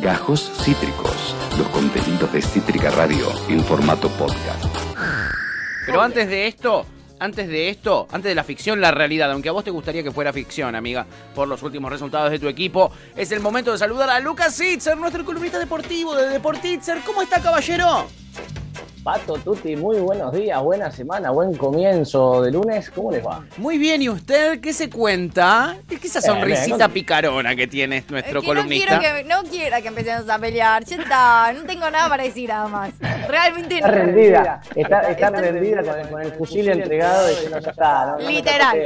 Gajos Cítricos, los contenidos de Cítrica Radio en formato podcast. Pero antes de esto, antes de esto, antes de la ficción, la realidad, aunque a vos te gustaría que fuera ficción, amiga, por los últimos resultados de tu equipo, es el momento de saludar a Lucas Sitzer, nuestro columnista deportivo de Deportitzer. ¿Cómo está, caballero? Pato, Tuti, muy buenos días, buena semana, buen comienzo de lunes. ¿Cómo les va? Muy bien, ¿y usted qué se cuenta? Es que esa Bien, sonrisita picarona que tiene nuestro Es que columnista. No quiero, que, no quiero que empecemos a pelear. Ya está. No tengo nada para decir nada más. Realmente Está no. rendida, está, está Está rendida con el, con el fusil entregado ya está. no, no me Literal.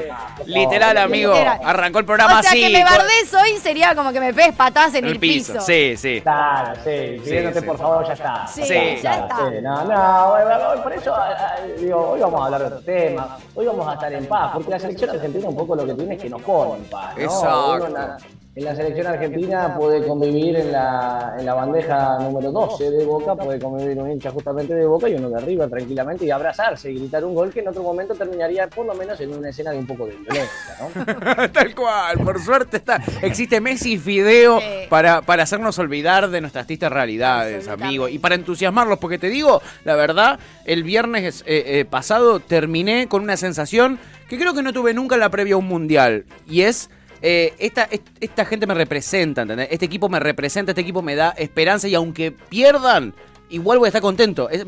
Literal, amigo. Literal. Arrancó el programa O sea, así. que me bardes hoy sería como que me pegues patadas en en el, piso. Sí, sí. Claro, sí, pidiéndote sí. por favor, ya está. Sí, Sí. ya está. Sí, no, no, bueno, por eso ah, ah, digo, hoy vamos a hablar de otro tema, hoy vamos a estar en paz, porque la selección argentina un poco lo que tiene es que nos pone en paz, ¿no? Exacto. En la- selección argentina puede convivir en la, en la bandeja número 12 de Boca, puede convivir un hincha justamente de Boca y uno de arriba tranquilamente y abrazarse y gritar un gol que en otro momento terminaría por lo menos en una escena de un poco de violencia, ¿no? Tal cual, por suerte está. Existe Messi y Fideo Sí. para, para hacernos olvidar de nuestras tristes realidades, Absolutamente. amigo. Y para entusiasmarlos, porque te digo, la verdad, el viernes eh, eh, pasado terminé con una sensación que creo que no tuve nunca en la previa a un mundial. Y es. Eh, esta, est- esta gente me representa, ¿entendés? Este equipo me representa, este equipo me da esperanza y aunque pierdan, igual voy a estar contento. Es-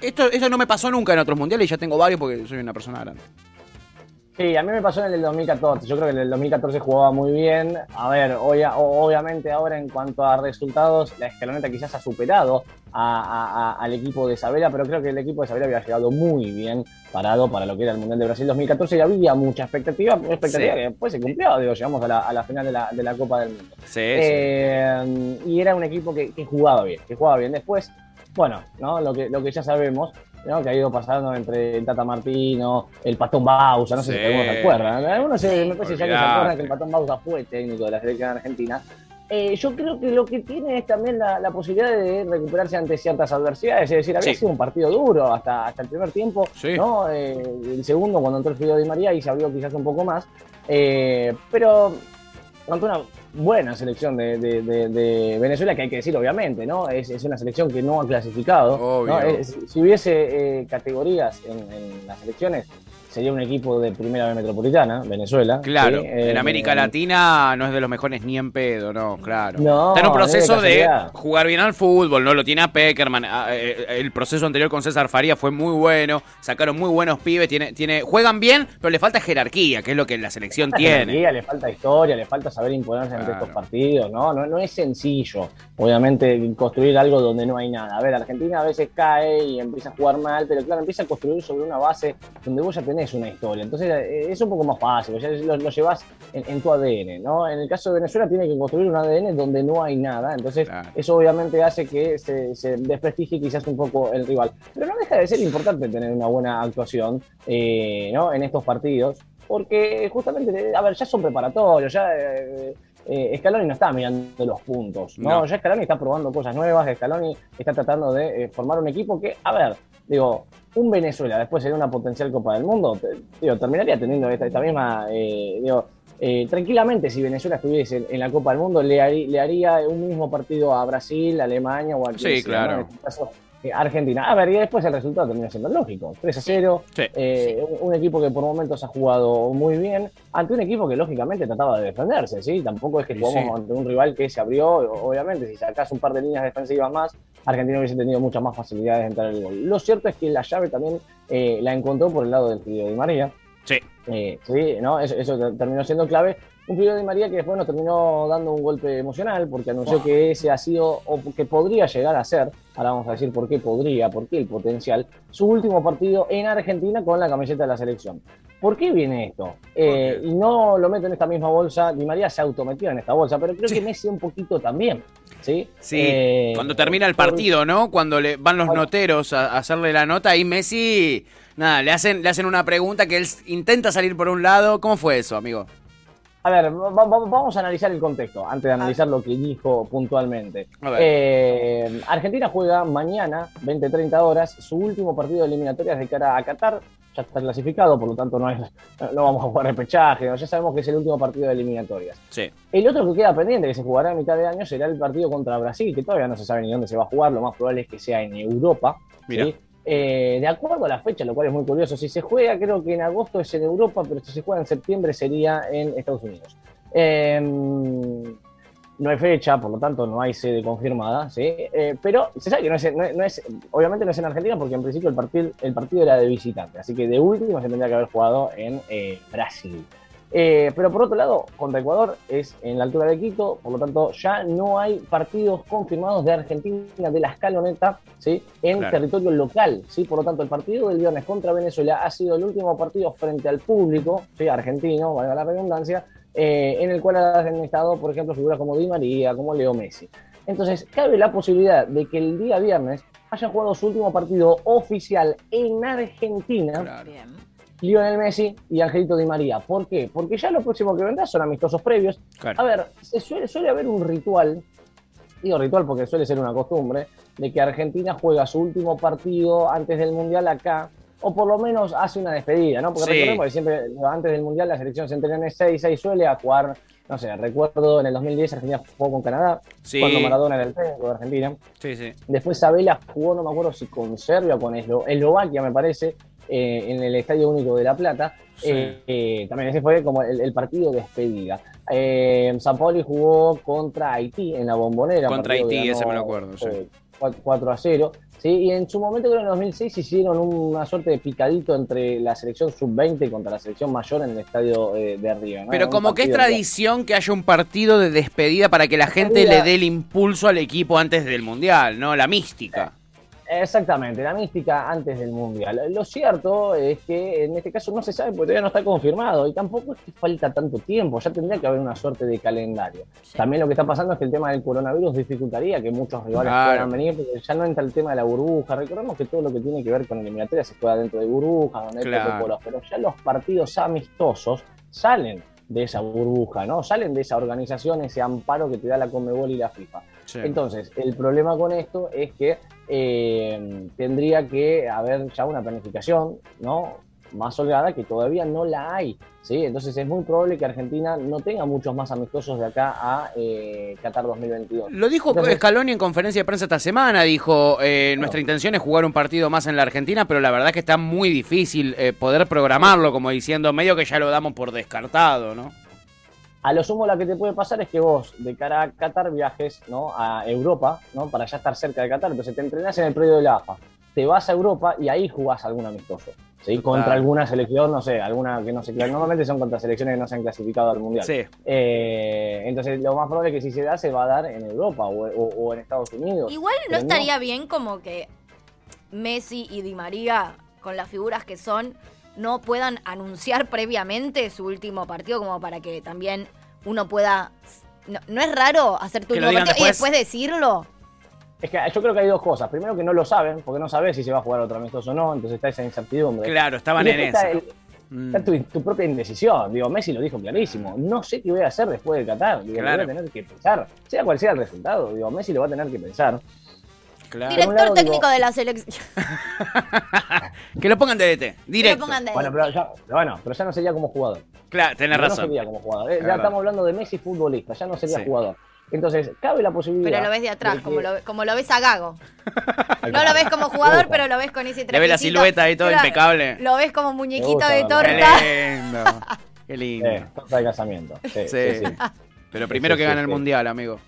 esto, esto no me pasó nunca en otros mundiales y ya tengo varios porque soy una persona grande. Sí, a mí me pasó en el 2014. Yo creo que en el 2014 jugaba muy bien. A ver, hoy, o- obviamente ahora en cuanto a resultados, la escaloneta quizás ha superado a- a- al equipo de Isabela, pero creo que el equipo de Isabela había llegado muy bien parado para lo que era el Mundial de Brasil 2014 y había mucha expectativa, expectativa Sí. que después se cumplió. Digo, llegamos a la, a la final de la, de la Copa del Mundo. Sí, Eh, y era un equipo que, que jugaba bien, que jugaba bien. Después, bueno, ¿no? lo, que, lo que ya sabemos, ¿no? que ha ido pasando entre el Tata Martino, el Patón Bausa, no sé Sí. si algunos se acuerdan. Algunos se, me parece ya que se acuerdan que el Patón Bausa fue técnico de la selección argentina. Eh, yo creo que lo que tiene es también la, la posibilidad de recuperarse ante ciertas adversidades. Es decir, había Sí. sido un partido duro hasta, hasta el primer tiempo. Sí. ¿no? Eh, el segundo, cuando entró el Fideo Di María, y se abrió quizás un poco más. Eh, pero ante una buena selección de, de- de- de Venezuela, que hay que decir, obviamente, ¿no? Es, es una selección que no ha clasificado. Obvio. ¿no? Es- si hubiese eh, categorías en, en las selecciones, sería un equipo de primera metropolitana, Venezuela. Claro, ¿sí? en Eh, América Latina no es de los mejores ni en pedo, no, claro. No, Está en un de proceso de, jugar bien al fútbol, ¿no? Lo tiene a Peckerman. ah, eh, El proceso anterior con César Faría fue muy bueno. Sacaron muy buenos pibes. Tiene, tiene, juegan bien, pero le falta jerarquía, que es lo que la selección tiene. jerarquía, le falta historia, le falta saber imponerse ante Claro. estos partidos, ¿no? ¿no? No es sencillo, obviamente, construir algo donde no hay nada. A ver, Argentina a veces cae y empieza a jugar mal, pero claro, empieza a construir sobre una base donde vos ya tenés una historia. Entonces eh, es un poco más fácil, ya lo, lo llevas en, en tu ADN, ¿no? En el caso de Venezuela tiene que construir un ADN donde no hay nada, entonces Claro. eso obviamente hace que se, se desprestigie quizás un poco el rival. Pero no deja de ser importante tener una buena actuación, eh, ¿no? En estos partidos porque justamente, a ver, ya son preparatorios, ya eh, eh, Scaloni no está mirando los puntos, ¿no? No. Ya Scaloni está probando cosas nuevas, Scaloni está tratando de eh, formar un equipo que, a ver, digo, un Venezuela después de una potencial Copa del Mundo, digo, terminaría teniendo esta, esta misma, eh, digo, eh, tranquilamente si Venezuela estuviese en, en la Copa del Mundo, le, harí- le haría un mismo partido a Brasil, a Alemania o a Sí, claro. En este caso, Argentina. A ver, y después el resultado termina siendo lógico. 3 a 0. Sí. eh, un, un equipo que por momentos ha jugado muy bien, ante un equipo que lógicamente trataba de defenderse, ¿sí? Tampoco es que jugamos ante un rival que se abrió, obviamente, si sacás un par de líneas defensivas más, Argentina hubiese tenido muchas más facilidades de entrar al gol. Lo cierto es que la llave también eh, la encontró por el lado del Fideo Di María. Sí. Eh, sí, ¿no? Eso, eso ter- terminó siendo clave. Un Fideo Di María que después nos terminó dando un golpe emocional porque anunció que ese ha sido, o que podría llegar a ser, ahora vamos a decir por qué podría, por qué el potencial, su último partido en Argentina con la camiseta de la selección. ¿Por qué viene esto? Eh, y no lo meto en esta misma bolsa, Di María se autometió en esta bolsa, pero creo que Messi un poquito también. Sí, Sí, Eh, cuando termina el partido, ¿no? Cuando le van los noteros a, a hacerle la nota y Messi, nada, le hacen, le hacen una pregunta que él intenta salir por un lado. ¿Cómo fue eso, amigo? A ver, va- va- vamos a analizar el contexto antes de analizar lo que dijo puntualmente. A ver. Eh, Argentina juega mañana, 20-30 horas, su último partido de eliminatorias de cara a Qatar. ya está clasificado, por lo tanto no, hay, no vamos a jugar repechaje, ya sabemos que es el último partido de eliminatorias. Sí. El otro que queda pendiente, que se jugará a mitad de año, será el partido contra Brasil, que todavía no se sabe ni dónde se va a jugar, lo más probable es que sea en Europa. Mira. ¿sí? Eh, de acuerdo a la fecha, lo cual es muy curioso, si se juega, creo que en agosto es en Europa, pero si se juega en septiembre sería en Estados Unidos. Eh, no hay fecha, por lo tanto no hay sede confirmada, ¿sí? Eh, pero se sabe que no es, no es- no es- obviamente no es en Argentina porque en principio el partido, el partido era de visitante, así que de último se tendría que haber jugado en eh, Brasil. Eh, pero por otro lado, contra Ecuador es en la altura de Quito, por lo tanto ya no hay partidos confirmados de Argentina de la escaloneta ¿sí? en Claro. territorio local. ¿sí? Por lo tanto, el partido del viernes contra Venezuela ha sido el último partido frente al público ¿sí? argentino, valga la redundancia, eh, en el cual han estado, por ejemplo, figuras como Di María, como Leo Messi. Entonces, cabe la posibilidad de que el día viernes haya jugado su último partido oficial en Argentina. Claro. Bien. Lionel Messi y Angelito Di María. ¿Por qué? Porque ya lo próximo que vendrá son amistosos previos. Claro. A ver, se suele, suele haber un ritual, digo ritual porque suele ser una costumbre, de que Argentina juega su último partido antes del Mundial acá, o por lo menos hace una despedida, ¿no? Porque Sí. recordemos que siempre antes del Mundial la selección se entrena en 6 6 suele a jugar, no sé, recuerdo en el 2010 Argentina jugó con Canadá, Sí. cuando Maradona era el técnico de Argentina. Sí, sí. Después Sabela jugó, no me acuerdo si con Serbia o con Eslo- Eslovaquia, me parece, eh, en el Estadio Único de La Plata. Sí. Eh, eh, también ese fue como el, el partido de despedida. Eh, San Pauli jugó contra Haití en la bombonera. Contra Haití, ese ganó, me lo acuerdo, sí. eh, 4 a 0. ¿sí? Y en su momento, creo en 2006, hicieron una suerte de picadito entre la selección sub-20 contra la selección mayor en el estadio eh, de Río. ¿no? Pero como que es tradición que haya un partido de despedida para que la gente Despedida. le dé el impulso al equipo antes del mundial, ¿no? La mística. Exactamente, la mística antes del Mundial. Lo cierto es que en este caso no se sabe porque todavía no está confirmado y tampoco es que falta tanto tiempo, ya tendría que haber una suerte de calendario. Sí. También lo que está pasando es que el tema del coronavirus dificultaría que muchos rivales Claro. puedan venir porque ya no entra el tema de la burbuja. Recordemos que todo lo que tiene que ver con eliminatoria se juega dentro de burbujas, donde hay Claro. protocolos, pero ya los partidos amistosos salen de esa burbuja, ¿no? Salen de esa organización, ese amparo que te da la Conmebol y la FIFA. Sí. Entonces, el problema con esto es que eh, tendría que haber ya una planificación, ¿no? Más holgada que todavía no la hay, ¿sí? Entonces es muy probable que Argentina no tenga muchos más amistosos de acá a eh, Qatar 2022. Lo dijo Entonces- Scaloni en conferencia de prensa esta semana, dijo, eh, nuestra intención es jugar un partido más en la Argentina, pero la verdad que está muy difícil eh, poder programarlo, como diciendo, medio que ya lo damos por descartado, ¿no? A lo sumo, la que te puede pasar es que vos, de cara a Qatar, viajes ¿no? a Europa, ¿no? Para ya estar cerca de Qatar. Entonces te entrenás en el predio de la AFA, te vas a Europa y ahí jugás algún amistoso. ¿sí? Contra alguna selección, no sé, alguna que no se Normalmente son contra selecciones que no se han clasificado al Mundial. Sí. Eh, entonces, lo más probable es que si se da, se va a dar en Europa o, o- o en Estados Unidos. Igual no Pero estaría bien como que Messi y Di María, con las figuras que son, no puedan anunciar previamente su último partido como para que también uno pueda... ¿No, no es raro hacer tu lo último y después. decirlo? Es que yo creo que hay dos cosas. Primero, que no lo saben, porque no sabes si se va a jugar otro amistoso o no, entonces está esa incertidumbre. Claro, estaban Y en está el- Mm. Está tu, tu propia indecisión. Digo, Messi lo dijo clarísimo. No sé qué voy a hacer después de Qatar. Digo, lo Claro. voy a tener que pensar. Sea cual sea el resultado. Digo, Messi lo va a tener que pensar. Claro. Director técnico digo- de la selección. Que lo pongan de DT, Que lo directo. pongan de- Bueno, pero ya, bueno, pero ya no sería como jugador. Claro, tenés Ya No razón. sería como jugador. Eh, Ya verdad. estamos hablando de Messi futbolista. Ya no sería Sí. jugador. Entonces, cabe la posibilidad. Pero lo ves de atrás, que- como, lo, como lo ves a Gago. No lo ves como jugador, pero lo ves con ese Le ves la silueta ahí todo Claro, impecable. Lo ves como muñequito gusta de verlo. Qué torta. lindo. Qué lindo. Eh, torta de casamiento. Sí, Sí. sí, sí. Pero primero sí, que sí, gane el sí. mundial, amigo.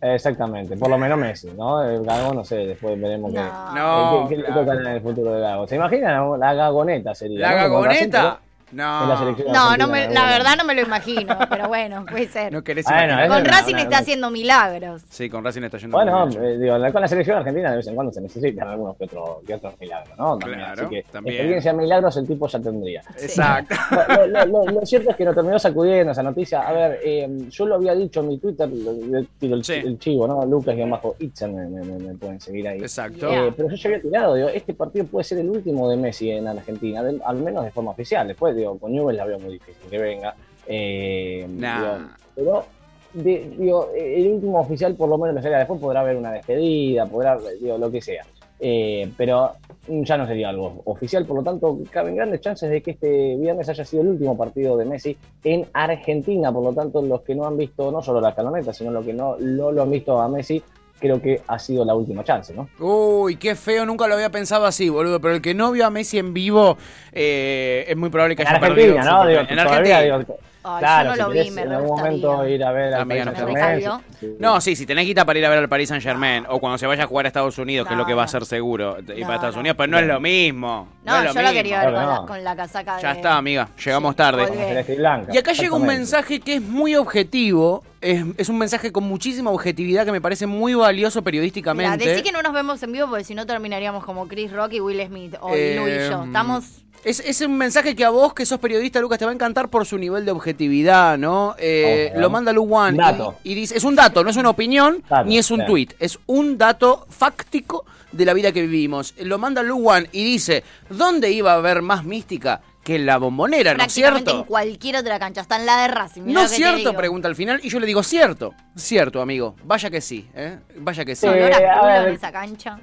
Exactamente. Por lo menos Messi, ¿no? El Gago, no sé, después veremos qué. No. ¿Qué, qué le claro. toca en el futuro de Gago? ¿Se imaginan? La gagoneta sería. ¿La gagoneta? No. No, no me, la verdad no me lo imagino, pero bueno, puede ser. No querés imaginar. es Con Racing una- está haciendo milagros. Sí, con Racing está yendo Bueno, bien. eh, digo, con la selección argentina de vez en cuando se necesitan algunos que otros, que otros milagros, ¿no? También, Claro, así que también. experiencia en milagros el tipo ya tendría. Exacto. Lo, lo- lo- lo cierto es que nos terminó sacudiendo esa noticia. A ver, eh, yo lo había dicho en mi Twitter, lo- lo- tiro el, Sí. el chivo, ¿no? Lucas-Itzen me, me- me- me pueden seguir ahí. Exacto. Eh, pero yo ya había tirado, digo, este partido puede ser el último de Messi en Argentina, del- al menos de forma oficial. Después, digo, con Newell la veo muy difícil que venga. Eh, Nah. digo, pero, de- digo, eh, el último oficial por lo menos lo sería. Después podrá haber una despedida, podrá, digo, lo que sea. eh, pero ya no sería algo oficial, por lo tanto, caben grandes chances de que este viernes haya sido el último partido de Messi en Argentina, por lo tanto, los que no han visto no solo la escaloneta, sino los que no, no lo han visto a Messi, creo que ha sido la última chance, ¿no? Uy, qué feo, nunca lo había pensado así, boludo. Pero el que no vio a Messi en vivo eh, es muy probable que En haya Argentina, perdido. ¿no? Digo, en Argentina. digo, Ay, claro, yo no si lo vi, me en algún momento ir a ver al Amiga, Paris no sí. No, sí, si tenés guita para ir a ver al Paris Saint Germain o cuando se vaya a jugar a Estados Unidos, que es lo que va a ser seguro, ir No, para Estados. Unidos, pero no es lo mismo. No, es yo lo quería ver con, no. la, con la casaca de... Ya está, amiga, llegamos Sí, tarde. y blanca. Y acá llega un mensaje que es muy objetivo, es, es un mensaje con muchísima objetividad que me parece muy valioso Mira, periodísticamente. decí que no nos vemos en vivo porque si no terminaríamos como Chris Rock y Will Smith o Eh, y yo. Estamos... Es, es un mensaje que a vos, que sos periodista, Lucas, te va a encantar por su nivel de objetividad, ¿no? Eh, lo manda Lu One Un dato. Y, y dice, es un dato, no es una opinión, Dato, ni es un tweet, es un dato fáctico de la vida que vivimos. Lo manda Lu One y dice, ¿dónde iba a haber más mística que en la bombonera, no es prácticamente en cierto? cualquier otra cancha, hasta en la de Racing. No es cierto, pregunta al final, y yo le digo, cierto, cierto, amigo, vaya que sí, ¿eh? Vaya que sí. Sí. Olor a a culo ver, en esa cancha.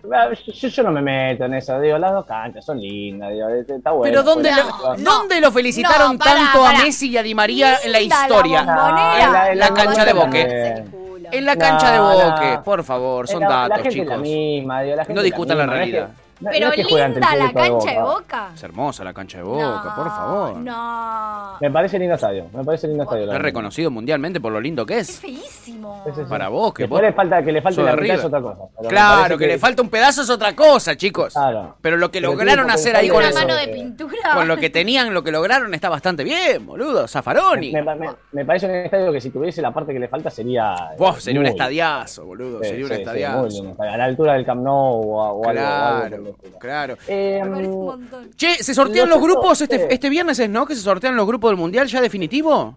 Yo, yo no me meto en eso, digo, las dos canchas son lindas, digo, está bueno. Pero ¿dónde, pues, lo, no, ¿dónde lo felicitaron No, tanto a Messi y a Di María en la historia? la- en la la cancha de Boque. En la cancha de Boque, no. por favor, son la, la datos, chicos. la misma, digo, la gente No discutan la realidad. No- Pero no es que juegan ante el linda la cancha de Boca. Boca. Es hermosa la cancha de Boca, No, por favor. No. Me parece lindo estadio, me parece lindo estadio. Es reconocido mundialmente por lo lindo que Es es. feísimo. Sí, sí, sí. Para vos, que vos- le falta, que le falte la mitad es otra cosa. Claro, que le falta un pedazo es otra cosa, chicos. Claro. Pero lo que Pero lograron hacer ahí con Una eso. mano de pintura. con lo que tenían, lo que lograron está bastante bien, boludo. Zaffaroni. Me, me- me parece un estadio que si tuviese la parte que le falta sería. Vos, sería un estadiazo, boludo. sí, sería un sí, sí, estadiazo. muy estadio. A la altura del Camp Nou o, o algo- o algo. Claro, claro. Eh, Me parece un montón. Che, ¿se sortean Lo los grupos es este, este viernes, es, no? Que se sortean los grupos del Mundial ya definitivo.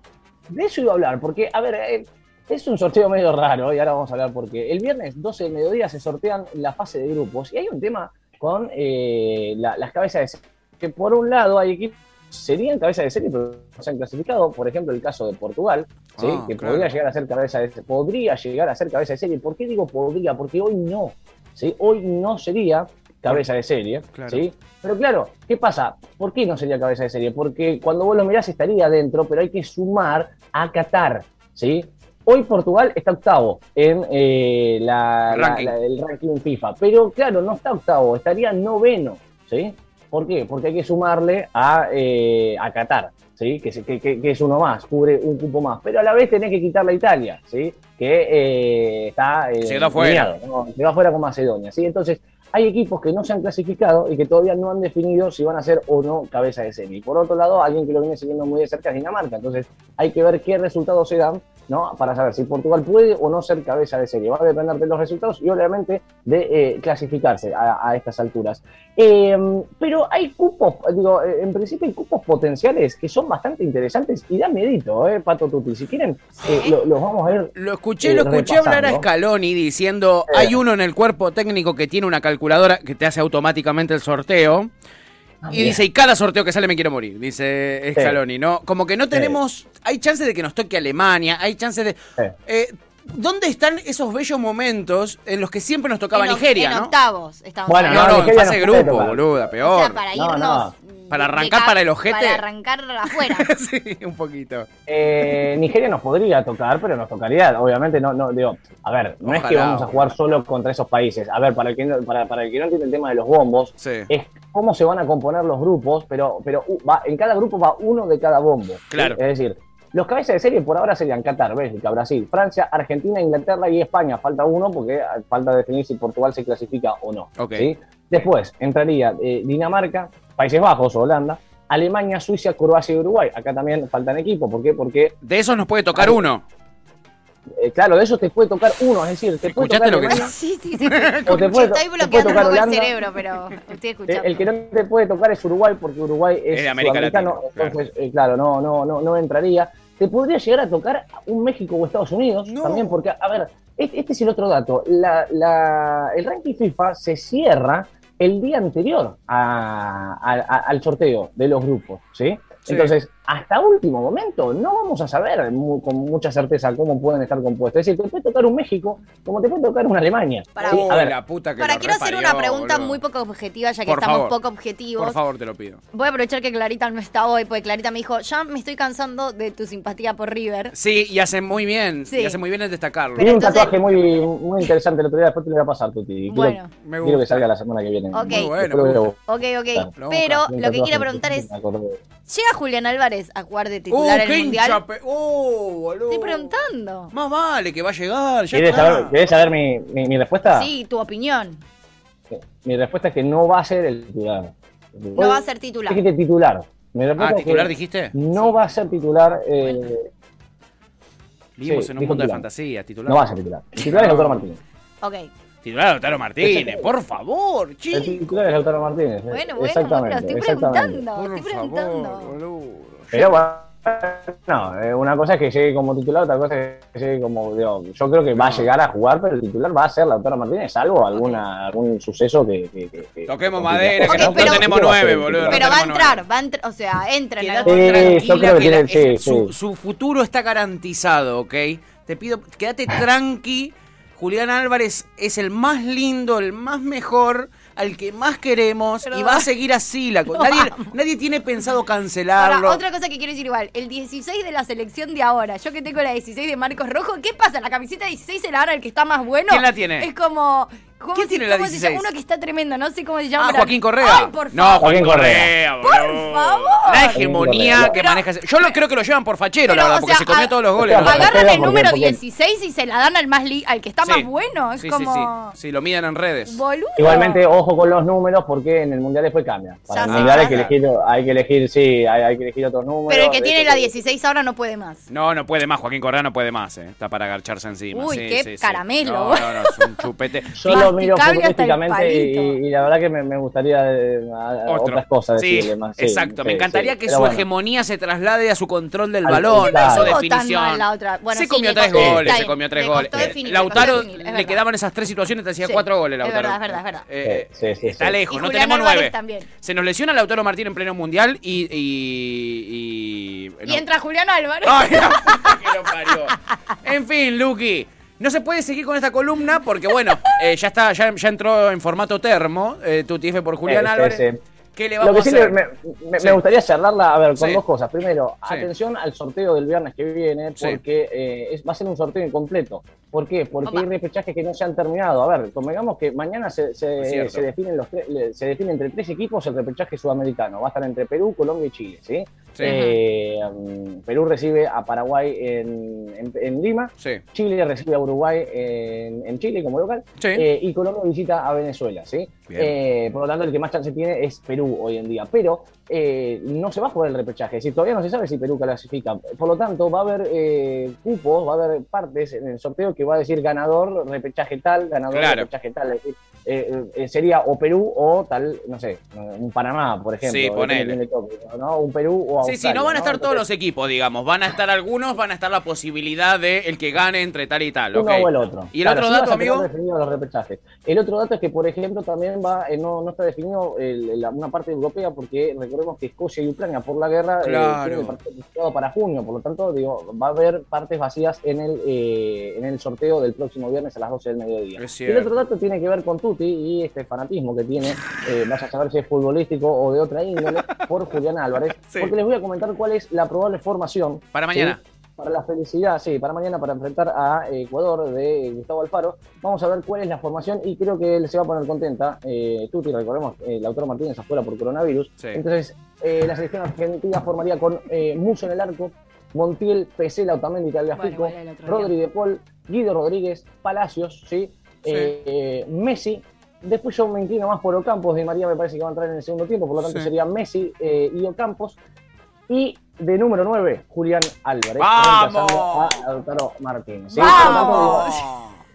De eso iba a hablar, porque, a ver, eh, es un sorteo medio raro y ahora vamos a hablar porque el viernes 12 del mediodía se sortean la fase de grupos y hay un tema con eh, la- las cabezas de serie. Que por un lado hay equipos que serían cabezas de serie, pero no se han clasificado. Por ejemplo, el caso de Portugal, ¿sí? Ah, que claro. podría llegar a ser cabeza de podría llegar a ser cabeza de serie. ¿Por qué digo podría? Porque hoy no. ¿sí? Hoy no sería cabeza de serie. Claro. ¿sí? Pero claro, ¿qué pasa? ¿Por qué no sería cabeza de serie? Porque cuando vos lo mirás estaría adentro, pero hay que sumar a Qatar, ¿sí? Hoy Portugal está octavo en eh, la- el ranking FIFA, pero claro, no está octavo, estaría noveno, ¿sí? ¿Por qué? Porque hay que sumarle a, eh, a Qatar, ¿sí? Que, que- que- que es uno más, cubre un cupo más, pero a la vez tenés que quitarle a Italia, ¿sí? Que eh, está... eh, Se quedó ¿no? Se quedó afuera con Macedonia, ¿sí? Entonces, hay equipos que no se han clasificado y que todavía no han definido si van a ser o no cabeza de serie. Y por otro lado, alguien que lo viene siguiendo muy de cerca es Dinamarca. Entonces, hay que ver qué resultados se dan, ¿no? Para saber si Portugal puede o no ser cabeza de serie. Va a depender de los resultados y obviamente de eh, clasificarse a, a estas alturas. Eh, pero hay cupos, digo, eh, en principio hay cupos potenciales que son bastante interesantes y da miedito, ¿eh, Pato Tuti? Si quieren, eh, lo- los vamos a ver Lo escuché, lo escuché hablar a. Scaloni diciendo, hay uno en el cuerpo técnico que tiene una calculadora que te hace automáticamente el sorteo. Y Bien. dice, y cada sorteo que sale me quiero morir, dice Scaloni, ¿no? Como que no tenemos, hay chance de que nos toque Alemania, hay chance de... Sí. Eh, ¿Dónde están esos bellos momentos en los que siempre nos tocaba en, Nigeria, en no? octavos estamos Bueno, No, no, en fase de grupo, tocar. boluda, O peor. sea, para No, irnos. no. Para arrancar ca- para el ojete. Para arrancar afuera. sí, un poquito. Eh, Nigeria nos podría tocar, pero nos tocaría, obviamente, no, no, digo, a ver, no es que Ojalá, vamos a jugar solo contra esos países. A ver, para el que no, para, para el que no entiende el tema de los bombos, Sí. es cómo se van a componer los grupos, pero, pero uh, va, en cada grupo va uno de cada bombo. ¿sí? Claro. Es decir, los cabezas de serie por ahora serían Qatar, Bélgica, Brasil, Francia, Argentina, Inglaterra y España. Falta uno porque falta definir si Portugal se clasifica o no. Ok. ¿sí? Después entraría eh, Dinamarca, Países Bajos o Holanda, Alemania, Suiza, Croacia y Uruguay. Acá también faltan equipos. ¿Por qué? Porque, De esos nos puede tocar uno. Eh, claro, de esos te puede tocar uno. Es decir, te puede ¿Escuchaste tocar lo que- Alemania, Sí, sí, sí. o te puede, Estoy te puede bloqueando un tocar poco el cerebro, pero estoy Eh, escuchando. El que no te puede tocar es Uruguay, porque Uruguay es, Latina, entonces, eh, claro, no, no, no, no entraría. Te podría llegar a tocar un México o Estados Unidos No. también, porque, a ver, este, este es el otro dato. La, la- el ranking FIFA se cierra el día anterior a- a- a- al sorteo de los grupos, ¿sí? Sí. Entonces, hasta último momento no vamos a saber con mucha certeza cómo pueden estar compuestos. Es decir, te puede tocar un México como te puede tocar una Alemania. Para- Sí, a ver, la puta que Para, quiero hacer una pregunta boludo. muy poco objetiva, ya que Por estamos favor. poco objetivos. Por favor, te lo pido. Voy a aprovechar que Clarita no está hoy, porque Clarita me dijo, ya me estoy cansando de tu simpatía por River. Sí, y hace muy bien. Sí. Y hace muy bien en destacarlo. Vi un entonces- tatuaje muy, muy interesante el otro día, después te lo voy a pasar, Tuti. Quiero- Bueno. Me Quiero que gusta. salga la semana que viene. Ok. Muy bueno, me. Ok, ok. Pero lo que quiero preguntar es, me. ¿llega Julián Álvarez a jugar de ¡Uh, titular en qué el Mundial? ¡Uh, boludo! Estoy preguntando. Más vale que va a llegar. Ya ¿Querés está. saber, mi, mi, mi respuesta? Sí, tu opinión. Mi respuesta es que no va a ser el titular. No va a ser titular. Dijiste titular. Mi Ah, es titular que dijiste. No va a ser titular. eh, Vivimos sí, en un mundo de fantasía. Titular. no va a ser titular. El titular es Lautaro Martínez. Ok. Titular Lautaro Martínez, por favor, El chico. titular es Lautaro Martínez. eh, Bueno, bueno, exactamente, bueno, estoy preguntando. Por Estoy favor, preguntando. boludo. Pero bueno, no, eh, una cosa es que llegue como titular, otra cosa es que llegue como. Digo, yo creo que va a llegar a jugar, pero el titular va a ser Lautaro Martínez, salvo alguna, algún suceso que. que- que- que- Toquemos que- madera, que no- no tenemos nueve, boludo. Pero va a entrar, va a entrar, o sea, entra en algún Sí, tranquila yo creo que que la- tiene- sí, su, sí. su futuro está garantizado, ¿ok? Te pido, quédate tranqui. Julián Álvarez es el más lindo, el más mejor, al que más queremos Pero y va a seguir así. La, Lo nadie, tiene pensado Ahora, cancelarlo. otra cosa que quiero decir igual, el 16 de la selección de ahora, yo que tengo la 16 de Marcos Rojo, ¿qué pasa? ¿La camiseta 16 se la al que está más bueno? ¿Quién la tiene? Es como... ¿cómo ¿Quién se- tiene la cómo se 16? llama? Uno que está tremendo, no sé cómo se llama. Ah. Joaquín Correa. Ay, por no, favor. Joaquín Joaquín Correa, Por favor. La hegemonía que Pero- maneja. ese- Yo lo creo que lo llevan por fachero, Pero, la verdad, o porque sea, se comió a- todos los goles. Agarran el número porque- 16 y se la dan al más li- al que está Sí. más bueno. Es Sí, como... sí, sí. Sí, lo miden en redes. Boludo. Igualmente, ojo con los números porque en el mundial después cambia. Para Ya el mundial hay que elegir, hay que elegir, sí, hay, hay que elegir otros números. Pero el que tiene la que- 16 ahora no puede más. No, no puede más, Joaquín Correa no puede más, eh. está para agacharse encima. Uy, qué caramelo. No, no, no, es un chupete. Lo miro futbolísticamente y, y la verdad que me, me gustaría eh, Otro. otras cosas Sí, decirle más. Sí, exacto. Me encantaría sí. que su bueno. hegemonía se traslade a su control del Al- balón, claro. a su definición. mal la otra. Bueno, se sí, comió tres goles, se comió tres le goles. definir, Lautaro definir, le verdad. quedaban esas tres situaciones, te hacía Sí, cuatro goles, es Lautaro. verdad, es verdad, es verdad. Eh, Sí, sí, sí, está sí. lejos, Y no Julián tenemos Álvarez nueve. también. Se nos lesiona Lautaro Martín en pleno mundial y. y, y- Y no. entra Julián Álvarez. ¡Ay, la puta que lo parió! En fin, Luqui. No se puede seguir con esta columna porque, bueno, eh, ya está, ya, ya entró en formato termo, eh, tu TF por Julián Sí, Álvarez. sí. ¿Qué le Lo vamos que sí a hacer? me, me- Sí. me gustaría cerrarla, a ver, con dos cosas. Primero, atención al sorteo del viernes que viene, porque eh, es- va a ser un sorteo incompleto. ¿Por qué? Porque Opa. hay repechajes que no se han terminado. A ver, convengamos que mañana se, se- definen los se define entre tres equipos el repechaje sudamericano. Va a estar entre Perú, Colombia y Chile, ¿sí? Sí. Eh, um, Perú recibe a Paraguay en, en- en Lima. Sí. Chile recibe a Uruguay en, en Chile como local. Sí. Eh, y Colombia visita a Venezuela, ¿sí? Eh, por lo tanto, el que más chance tiene es Perú hoy en día. Pero eh, no se va a jugar el repechaje, es decir, todavía no se sabe si Perú clasifica. Por lo tanto, va a haber eh, cupos, va a haber partes en el sorteo que va a decir ganador, repechaje tal, ganador, Claro. repechaje tal. Es decir, eh, eh, sería o Perú o tal, no sé, un Panamá, por ejemplo. Sí, ponele. Un Perú o Sí, Australia. sí, no van a estar todos los equipos, digamos. Van a estar algunos, van a estar la posibilidad de el que gane entre tal y tal. uno o el otro. ¿Y el Claro, otro sí dato, amigo? definidos los repechajes. El otro dato es que, por ejemplo, también va, eh, no, no está definido el- la- una parte europea, porque recordemos que Escocia y Ucrania por la guerra eh, Claro. partido para junio, por lo tanto, digo, va a haber partes vacías en el, eh, en el sorteo del próximo viernes a las 12 del mediodía. Y el otro dato tiene que ver con Y este fanatismo que tiene, eh, vaya a saber si es futbolístico o de otra índole, por Julián Álvarez, Sí. porque les voy a comentar cuál es la probable formación Para mañana. ¿sí? Para la felicidad, sí, para mañana para enfrentar a Ecuador de Gustavo Alfaro. Vamos a ver cuál es la formación y creo que él se va a poner contenta. Eh, Tuti, recordemos, eh, Lautaro Martínez afuera por coronavirus. Sí. Entonces, eh, la selección argentina formaría con eh, Muso en el arco, Montiel, Pesela, Otamendi, Tagliafico, Bueno, el Rodri de Paul, Guido Rodríguez, Palacios, ¿sí? Sí. Eh, Messi. Después yo me inclino más por Ocampos, Di María me parece que va a entrar en el segundo tiempo, por lo tanto Sí. sería Messi eh, y Ocampos. Y de número 9, Julián Álvarez. ¡Vamos! A Lautaro Martínez. ¿sí?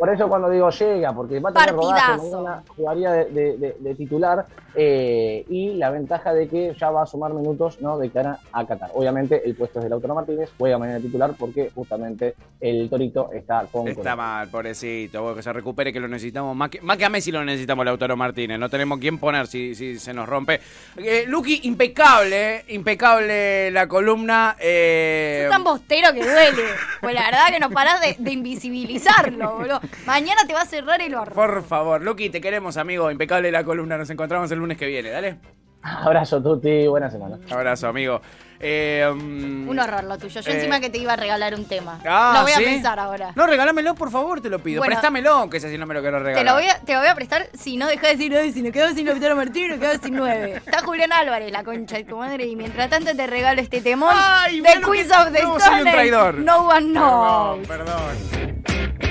Por eso cuando digo llega, porque va a tener rodaje, mañana jugaría de, de- de- de titular eh, y la ventaja de que ya va a sumar minutos ¿no? de cara a Qatar. Obviamente el puesto es del Lautaro Martínez, juega mañana de titular porque justamente el Torito está con Está mal, pobrecito, bueno, que se recupere, que lo necesitamos. Más que, más que a Messi lo necesitamos, Lautaro Martínez. No tenemos quién poner si, si se nos rompe. Eh, Luqui, impecable, eh, impecable la columna. eh, Es tan bostero que duele. Pues la verdad que no parás de, de invisibilizarlo, boludo. Mañana te va a cerrar el horno. por favor, Luqui, te queremos, amigo. Impecable la columna. Nos encontramos el lunes que viene. Dale. Abrazo, Tuti, buena semana. Abrazo, amigo. Eh, mm, Un horror lo tuyo. Yo Eh. encima que te iba a regalar un tema. ah, lo voy ¿sí? a pensar ahora. No, regálamelo, por favor, te lo pido. Bueno. Préstamelo, aunque sea si no me lo quiero regalar. Te lo, voy a, te lo voy a prestar si no dejas de decir, "Ay, si nos quedamos sin Lautaro Martínez, quedamos sin nueve. Está Julián Álvarez, la concha de tu madre, y mientras tanto te regalo este temón Ay, de Queens que- of the no, soy un Stone traidor. No one knows. Perdón, perdón.